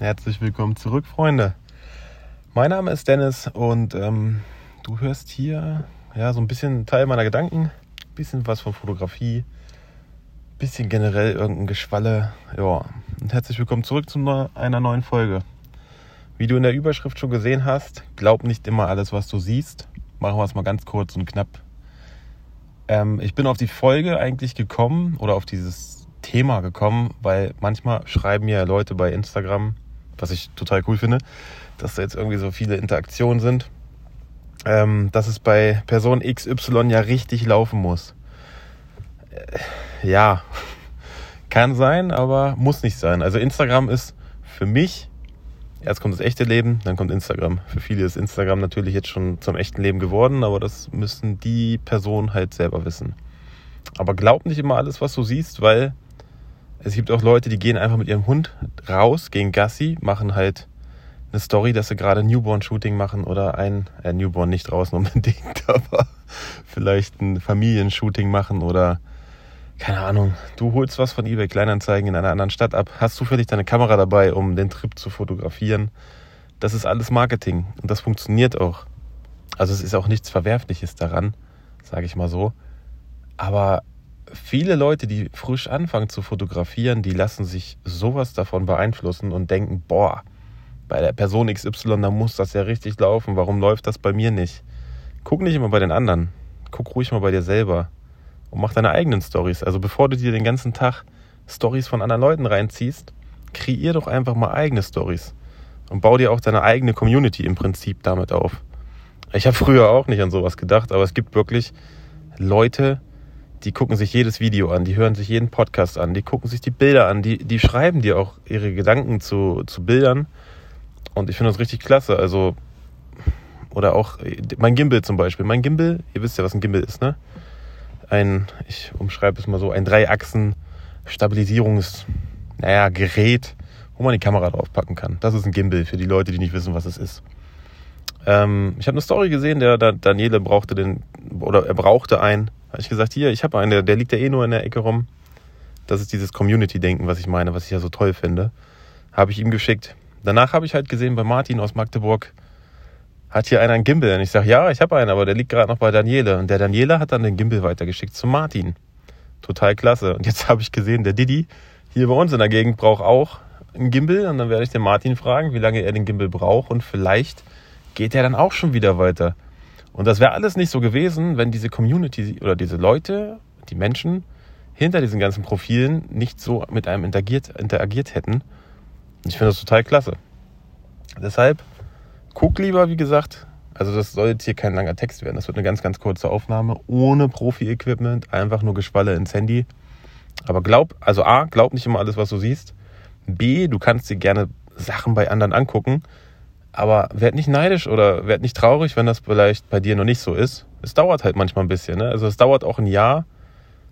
Herzlich willkommen zurück, Freunde. Mein Name ist Dennis und ähm, du hörst hier ja so ein bisschen Teil meiner Gedanken, ein bisschen was von Fotografie, ein bisschen generell irgendein Geschwalle. Ja, und herzlich willkommen zurück zu einer neuen Folge. Wie du in der Überschrift schon gesehen hast, glaub nicht immer alles, was du siehst. Machen wir es mal ganz kurz und knapp. Ähm, ich bin auf die Folge eigentlich gekommen oder auf dieses Thema gekommen, weil manchmal schreiben mir Leute bei Instagram, was ich total cool finde, dass da jetzt irgendwie so viele Interaktionen sind, ähm, dass es bei Person XY ja richtig laufen muss. Äh, ja, kann sein, aber muss nicht sein. Also Instagram ist für mich, erst kommt das echte Leben, dann kommt Instagram. Für viele ist Instagram natürlich jetzt schon zum echten Leben geworden, aber das müssen die Personen halt selber wissen. Aber glaub nicht immer alles, was du siehst, weil es gibt auch Leute, die gehen einfach mit ihrem Hund raus, gehen Gassi, machen halt eine Story, dass sie gerade Newborn-Shooting machen oder ein, äh, Newborn nicht draußen unbedingt, aber vielleicht ein Familienshooting machen oder keine Ahnung, du holst was von eBay Kleinanzeigen in einer anderen Stadt ab, hast zufällig deine Kamera dabei, um den Trip zu fotografieren. Das ist alles Marketing und das funktioniert auch. Also es ist auch nichts Verwerfliches daran, sage ich mal so. Aber viele Leute, die frisch anfangen zu fotografieren, die lassen sich sowas davon beeinflussen und denken, boah, bei der Person XY, da muss das ja richtig laufen. Warum läuft das bei mir nicht? Guck nicht immer bei den anderen. Guck ruhig mal bei dir selber. Und mach deine eigenen Stories. Also bevor du dir den ganzen Tag Stories von anderen Leuten reinziehst, kreier doch einfach mal eigene Stories. Und bau dir auch deine eigene Community im Prinzip damit auf. Ich habe früher auch nicht an sowas gedacht, aber es gibt wirklich Leute, die gucken sich jedes Video an, die hören sich jeden Podcast an, die gucken sich die Bilder an, die, die schreiben dir auch ihre Gedanken zu, zu Bildern. Und ich finde das richtig klasse. Also, oder auch mein Gimbal zum Beispiel. Mein Gimbal, ihr wisst ja, was ein Gimbal ist, ne? Ein, ich umschreibe es mal so, ein Dreiachsen-Stabilisierungs, naja, Gerät, wo man die Kamera draufpacken kann. Das ist ein Gimbal für die Leute, die nicht wissen, was es ist. Ähm, ich habe eine Story gesehen, der, der Daniele brauchte den, oder er brauchte einen habe ich gesagt, hier, ich habe einen, der, der liegt ja eh nur in der Ecke rum. Das ist dieses Community-Denken, was ich meine, was ich ja so toll finde. Habe ich ihm geschickt. Danach habe ich halt gesehen, bei Martin aus Magdeburg hat hier einer einen Gimbal. Und ich sage, ja, ich habe einen, aber der liegt gerade noch bei Daniele. Und der Daniele hat dann den Gimbal weitergeschickt zu Martin. Total klasse. Und jetzt habe ich gesehen, der Didi hier bei uns in der Gegend braucht auch einen Gimbal. Und dann werde ich den Martin fragen, wie lange er den Gimbal braucht. Und vielleicht geht er dann auch schon wieder weiter. Und das wäre alles nicht so gewesen, wenn diese Community oder diese Leute, die Menschen hinter diesen ganzen Profilen nicht so mit einem interagiert, interagiert hätten. ich finde das total klasse. Deshalb guck lieber, wie gesagt, also das soll jetzt hier kein langer Text werden. Das wird eine ganz, ganz kurze Aufnahme ohne Profi-Equipment, einfach nur Geschwalle ins Handy. Aber glaub, also A, glaub nicht immer alles, was du siehst. B, du kannst dir gerne Sachen bei anderen angucken. Aber werd nicht neidisch oder werd nicht traurig, wenn das vielleicht bei dir noch nicht so ist. Es dauert halt manchmal ein bisschen. Ne? Also es dauert auch ein Jahr,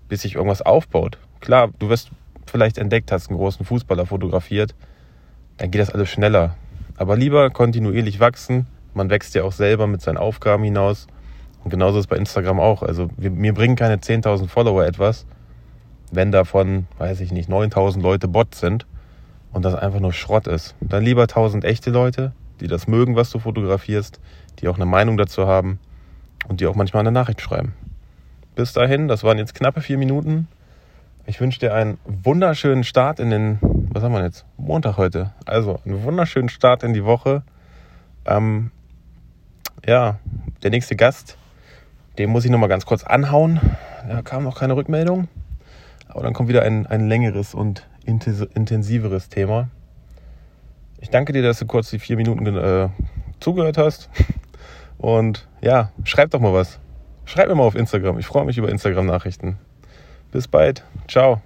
bis sich irgendwas aufbaut. Klar, du wirst vielleicht entdeckt, hast einen großen Fußballer fotografiert, dann geht das alles schneller. Aber lieber kontinuierlich wachsen. Man wächst ja auch selber mit seinen Aufgaben hinaus. Und genauso ist bei Instagram auch. Also wir, mir bringen keine 10.000 Follower etwas, wenn davon, weiß ich nicht, 9.000 Leute Bots sind und das einfach nur Schrott ist. Dann lieber 1.000 echte Leute, die das mögen, was du fotografierst, die auch eine Meinung dazu haben und die auch manchmal eine Nachricht schreiben. Bis dahin, das waren jetzt knappe vier Minuten. Ich wünsche dir einen wunderschönen Start in den, was haben wir jetzt? Montag heute. Also einen wunderschönen Start in die Woche. Ähm, ja, der nächste Gast, den muss ich nochmal ganz kurz anhauen. Da kam noch keine Rückmeldung. Aber dann kommt wieder ein, ein längeres und intensiveres Thema. Ich danke dir, dass du kurz die vier Minuten äh, zugehört hast. Und ja, schreib doch mal was. Schreib mir mal auf Instagram. Ich freue mich über Instagram-Nachrichten. Bis bald. Ciao.